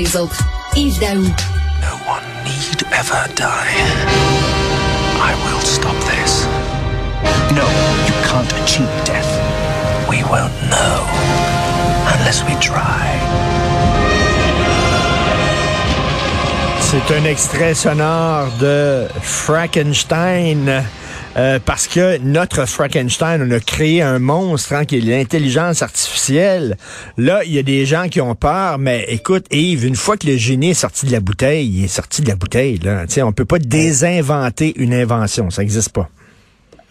les autres. Yves Daou. No one need ever die. I will stop this. No, you can't achieve death. We won't know unless we try. C'est un extrait sonore de Frankenstein. Euh, parce que notre Frankenstein, on a créé un monstre hein, qui est l'intelligence artificielle. Là, il y a des gens qui ont peur, mais écoute, Yves, une fois que le génie est sorti de la bouteille, il est sorti de la bouteille. Là. sais, on peut pas désinventer une invention, ça n'existe pas.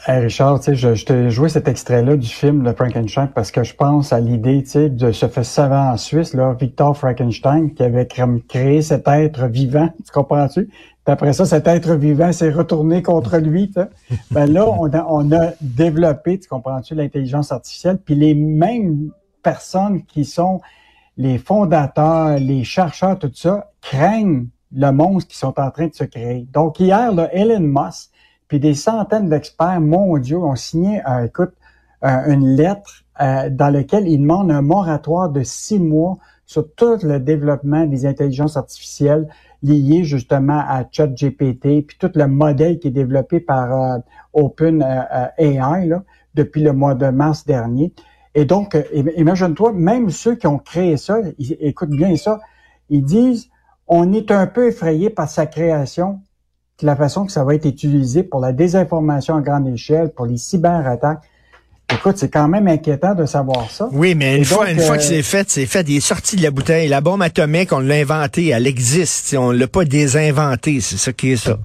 Hey Richard, je, je t'ai joué cet extrait-là du film de Frankenstein parce que je pense à l'idée, de ce fait savant en Suisse, là, Victor Frankenstein, qui avait créé cet être vivant, tu comprends-tu? Après ça, cet être vivant s'est retourné contre lui. Ben là, on a, développé, tu comprends-tu, l'intelligence artificielle, puis les mêmes personnes qui sont les fondateurs, les chercheurs, tout ça, craignent le monstre qui sont en train de se créer. Donc hier, là, Elon Musk, puis des centaines d'experts mondiaux ont signé, euh, écoute, euh, une lettre euh, dans laquelle ils demandent un moratoire de six mois sur tout le développement des intelligences artificielles liées justement à ChatGPT, puis tout le modèle qui est développé par Open AI là, depuis le mois de mars dernier. Et donc, imagine-toi, même ceux qui ont créé ça, ils, bien ça, ils disent, on est un peu effrayé par sa création, la façon que ça va être utilisé pour la désinformation à grande échelle, pour les cyberattaques. Écoute, c'est quand même inquiétant de savoir ça. Oui, mais une fois, une fois que euh, c'est fait, c'est fait. Il est sorti de la bouteille. La bombe atomique, on l'a inventée, elle existe. On l'a pas désinventée. C'est ça qui est ça.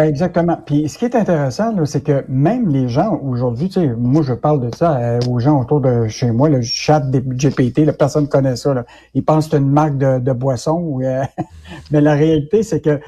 Exactement. Puis ce qui est intéressant, c'est que même les gens aujourd'hui, tu sais, moi je parle de ça euh, aux gens autour de chez moi, le chat des GPT, la personne connaît ça. Là. Ils pensent que c'est une marque de, de boisson, euh, mais la réalité, c'est que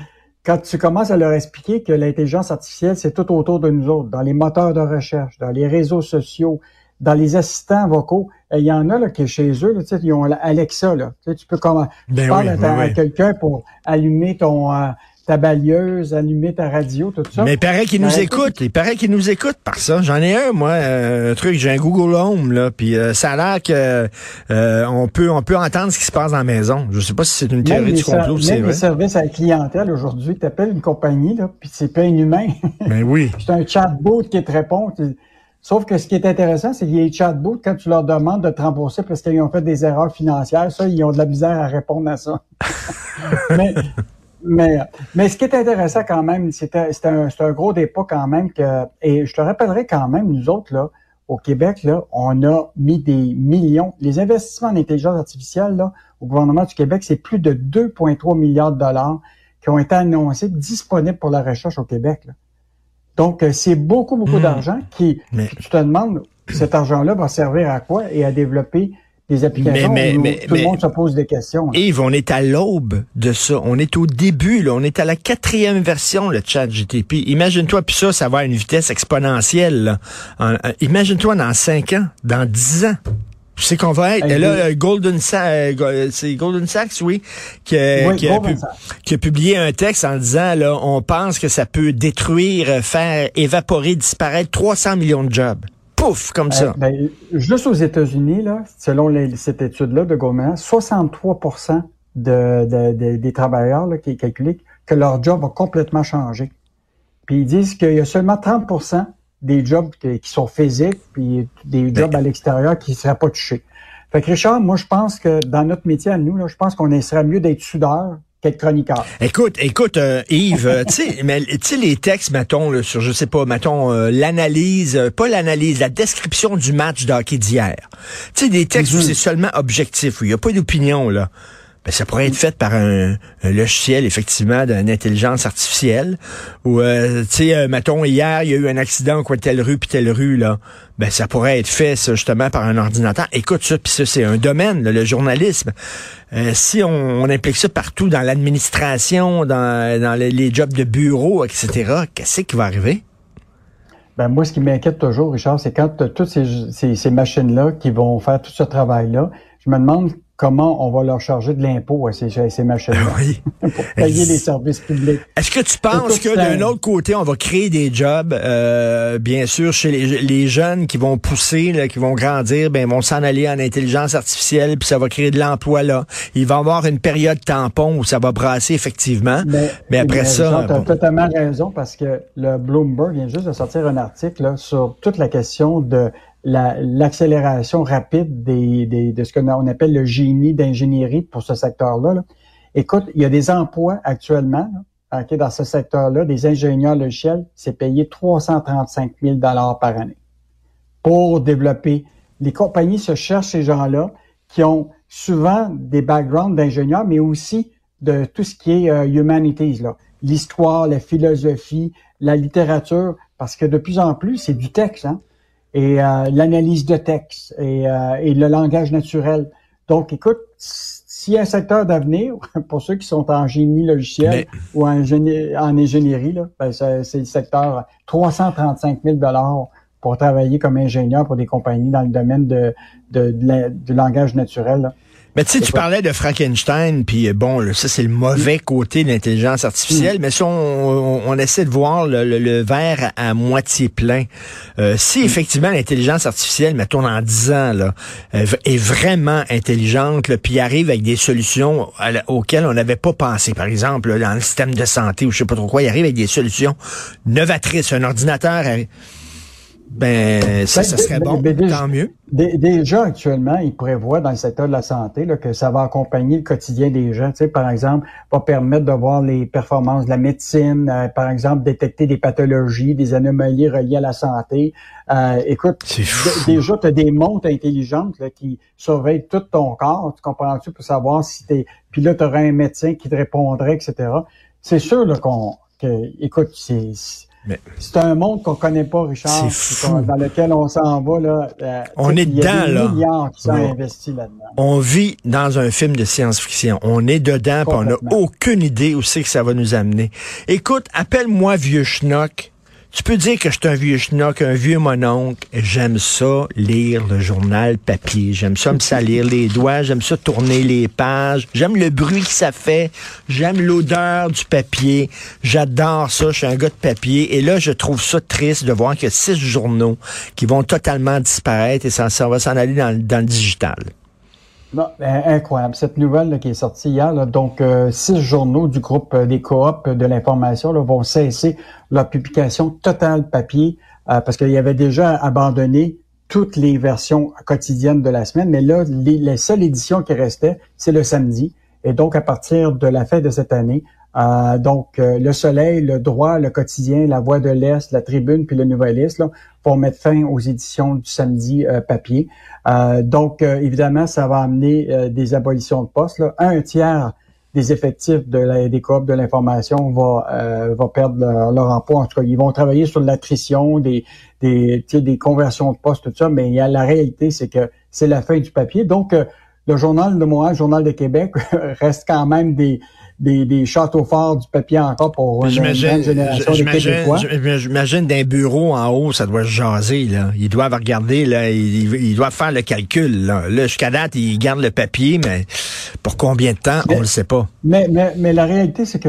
quand tu commences à leur expliquer que l'intelligence artificielle, c'est tout autour de nous autres, dans les moteurs de recherche, dans les réseaux sociaux, dans les assistants vocaux, il y en a là, qui chez eux, là, ils ont Alexa. Là, tu peux comment ben parler à, quelqu'un pour allumer ton euh, ta balieuse, allumer ta radio, tout ça. Mais il paraît qu'il nous écoute. Il paraît qu'il nous écoute par ça. J'en ai un, moi, euh, un truc, j'ai un Google Home, là, puis euh, ça a l'air que euh, on peut on peut entendre ce qui se passe dans la maison. Je sais pas si c'est une théorie du complot c'est vrai. les services à la clientèle aujourd'hui, tu appelles une compagnie, là, puis c'est pas inhumain. Ben oui. c'est un chatbot qui te répond. Sauf que ce qui est intéressant, c'est qu'il y a des chatbots, quand tu leur demandes de te rembourser parce qu'ils ont fait des erreurs financières, ça, ils ont de la misère à répondre à ça. mais mais, mais ce qui est intéressant quand même, c'est un, un, gros débat quand même que, et je te rappellerai quand même, nous autres, là, au Québec, là, on a mis des millions. Les investissements en intelligence artificielle, là, au gouvernement du Québec, c'est plus de 2,3 milliards de dollars qui ont été annoncés disponibles pour la recherche au Québec. Donc, euh, c'est beaucoup, beaucoup hmm. d'argent qui, tu te demandes, cet argent-là va servir à quoi et à développer applications mais, mais, où tout le monde se pose des questions. Yves, on est à l'aube de ça. On est au début, là. on est à la quatrième version, le chat GTP. Imagine-toi, puis ça, ça va à une vitesse exponentielle. Imagine-toi dans cinq ans, dans dix ans. C'est qu'on va être. là, Golden, euh, c'est Golden Sachs, oui, qui, qui, a qui, a publié un texte en disant là, on pense que ça peut détruire, faire évaporer, disparaître 300 millions de jobs comme ça. Euh, ben, juste aux États-Unis, là, selon cette étude-là de Goldman, 63 de, des travailleurs qui est calculé que leur job va complètement changer. Puis ils disent qu'il y a seulement 30% des jobs qui, sont physiques, puis des ben, jobs à l'extérieur qui ne seraient pas touchés. Fait que Richard, moi je pense que dans notre métier à nous, là, je pense qu'on serait mieux d'être soudeur chroniqueur? Écoute, écoute, euh, Yves, euh, tu sais, les textes, mettons, sur, je sais pas, mettons, euh, l'analyse, pas l'analyse, la description du match d'hockey d'hier. Tu sais, des textes où mhm. c'est seulement objectif, où il n'y a pas d'opinion, là. Ben, ça pourrait être fait par un, logiciel, effectivement, d'une intelligence artificielle. Ou, tu sais, mettons, hier, il y a eu un accident, quoi, telle rue, puis telle rue, là. Ben, ça pourrait être fait, ça, justement, par un ordinateur. Écoute ça, puis ça, c'est un domaine, le journalisme. Euh, si on, implique ça partout dans l'administration, dans, les, jobs de bureau, etc., qu'est-ce qui va arriver? Ben moi, ce qui m'inquiète toujours, Richard, c'est quand toutes ces, ces, machines-là qui vont faire tout ce travail-là, je me demande comment on va leur charger de l'impôt à ces, ces machines-là? Oui. pour payer les services publics. Est-ce que tu penses que d'un autre côté, on va créer des jobs, euh, bien sûr, chez les, les, jeunes qui vont pousser, là, qui vont grandir, ben vont s'en aller en intelligence artificielle, puis ça va créer de l'emploi là. Il va y avoir une période tampon où ça va brasser effectivement, mais, après ça... Tu as totalement raison parce que le Bloomberg vient juste de sortir un article là, sur toute la question de l'accélération rapide des, des, de ce qu'on appelle le génie d'ingénierie pour ce secteur-là. Écoute, il y a des emplois actuellement dans ce secteur-là, des ingénieurs logiciels, c'est payé 335 000 par année pour développer. Les compagnies se cherchent ces gens-là qui ont souvent des backgrounds d'ingénieurs, mais aussi de tout ce qui est euh, humanities, l'histoire, la philosophie, la littérature, parce que de plus en plus, c'est du texte. Hein? Et euh, l'analyse de texte et, euh, et, le langage naturel. Donc, écoute, s'il y a un secteur d'avenir, pour ceux qui sont en génie logiciel ou en, en ingénierie, ben c'est le secteur 335 000 pour travailler comme ingénieur pour des compagnies dans le domaine de, de, du langage naturel. Là. Mais tu sais, tu parlais de Frankenstein, puis euh, bon, ça c'est le mauvais côté de l'intelligence artificielle, mm. mais si on, essaie de voir le, verre à, moitié plein, euh, si mm. effectivement l'intelligence artificielle, mettons en 10 ans, là, est vraiment intelligente, puis arrive avec des solutions auxquelles on n'avait pas pensé, par exemple dans le système de santé ou je sais pas trop quoi, il arrive avec des solutions novatrices, un ordinateur... Ben, ça, ben, ça serait bon. tant mieux. Déjà, actuellement, ils prévoient dans le secteur de la santé là, que ça va accompagner le quotidien des gens. Tu sais, par exemple, va permettre de voir les performances de la médecine, euh, par exemple, détecter des pathologies, des anomalies reliées à la santé. Euh, écoute, déjà, tu as des montres intelligentes là, qui surveillent tout ton corps, tu comprends-tu, pour savoir si t'es... Puis là, tu aurais un médecin qui te répondrait, etc. C'est sûr là, qu'on... Que, écoute, c'est c'est un monde qu'on connaît pas, Richard. Dans lequel on s'en va, là. Euh, on est dedans, là. milliards qui sont investis là-dedans. On vit dans un film de science-fiction. On est dedans, puis on n'a aucune idée où c'est que ça va nous amener. Écoute, appelle-moi vieux schnock. Tu peux dire que je suis un vieux schnock, un vieux mononcle. J'aime ça lire le journal papier. J'aime ça me salir les doigts. J'aime ça tourner les pages. J'aime le bruit que ça fait. J'aime l'odeur du papier. J'adore ça. Je suis un gars de papier. Et là, je trouve ça triste de voir qu'il y six journaux qui vont totalement disparaître et ça, va s'en aller dans le digital. Non, ben, incroyable. Cette nouvelle qui est sortie hier, donc euh, six journaux du groupe euh, des coops de l'information vont cesser leur publication totale papier euh, parce qu'il y avait déjà abandonné toutes les versions quotidiennes de la semaine, mais là, les, la seule édition qui restait, c'est le samedi. Et donc, à partir de la fin de cette année, euh, donc, euh, le Soleil, le Droit, le Quotidien, la Voix de l'Est, la Tribune, puis le Nouvelliste, là, vont mettre fin aux éditions du samedi euh, papier. donc, évidemment, ça va amener des abolitions de postes. Là. Un tiers des effectifs de la, des coop de l'information va, va perdre leur, emploi. En tout cas, ils vont travailler sur l'attrition, des, des, des conversions de postes, tout ça, mais y a, la réalité, c'est que c'est la fin du papier. Donc, le Journal de Montréal, le Journal de Québec reste quand même des des, des châteaux forts du papier encore pour une grande génération de Québécois. J'imagine d'un bureau en haut, ça doit jaser. Là. Ils doivent regarder, là, ils, ils doivent faire le calcul. Là, là jusqu'à date, ils gardent le papier, mais pour combien de temps, on ne le sait pas. Mais, mais, mais la réalité, c'est que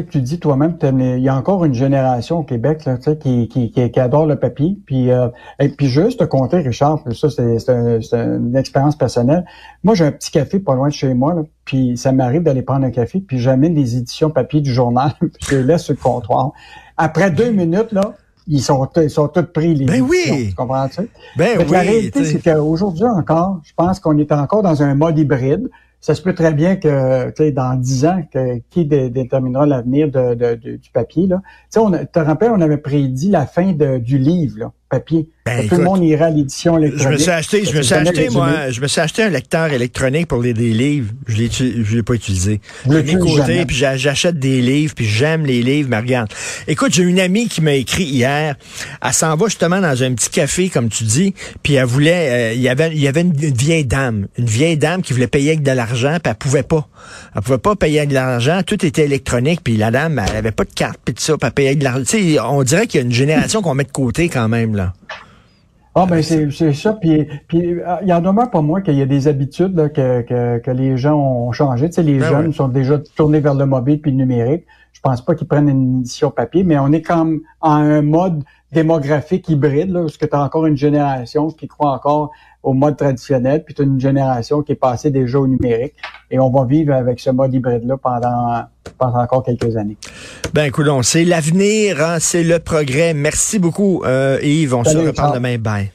tu dis toi-même, il y a encore une génération au Québec là, qui, qui, qui, qui adore le papier. Puis, euh, et puis juste te compter, Richard, ça c'est un, une expérience personnelle. Moi, j'ai un petit café pas loin de chez moi. Là, puis ça m'arrive d'aller prendre un café, puis j'amène des éditions papier du journal, puis je les laisse sur le comptoir. Après deux minutes, là, ils sont, ils sont tous pris, les ben oui. tu comprends-tu? Ben oui, la réalité, c'est qu'aujourd'hui encore, je pense qu'on est encore dans un mode hybride. Ça se peut très bien que, tu sais, dans dix ans, que, qui déterminera l'avenir de, de, du papier, là. Tu sais, on te rappelles, on avait prédit la fin de, du livre, là papier. Ben, tout le monde ira à l'édition électronique. Je me suis acheté, je me suis acheté, moi, je me suis acheté un lecteur électronique pour lire des livres. Je l'ai, je l'ai pas utilisé. Je l'ai côté, puis j'achète des livres, puis j'aime les livres, mais regarde. Écoute, j'ai une amie qui m'a écrit hier. Elle s'en va justement dans un petit café, comme tu dis, puis elle voulait, euh, il y avait, il y avait une, vieille dame, une vieille dame qui voulait payer avec de l'argent, puis elle pouvait pas. Elle pouvait pas payer avec de l'argent, tout était électronique, puis la dame, elle avait pas de carte, puis tout ça, puis elle payait avec de l'argent. On dirait qu'il y a une génération qu'on met de côté quand même, là. Ah ben c'est ça, puis puis il y en demeure pas moins qu'il y a des habitudes là, que, que, que les gens ont changé. Tu sais, les ben jeunes sont déjà tournés vers le mobile puis le numérique. Je pense pas qu'ils prennent une édition papier, mais on est comme en un mode démographique hybride, là, parce que tu as encore une génération qui croit encore au mode traditionnel, puis tu as une génération qui est passée déjà au numérique. Et on va vivre avec ce mode hybride-là pendant, pendant encore quelques années. Ben, écoute, c'est l'avenir, hein, c'est le progrès. Merci beaucoup, euh, Yves. On se reparle demain. Bye.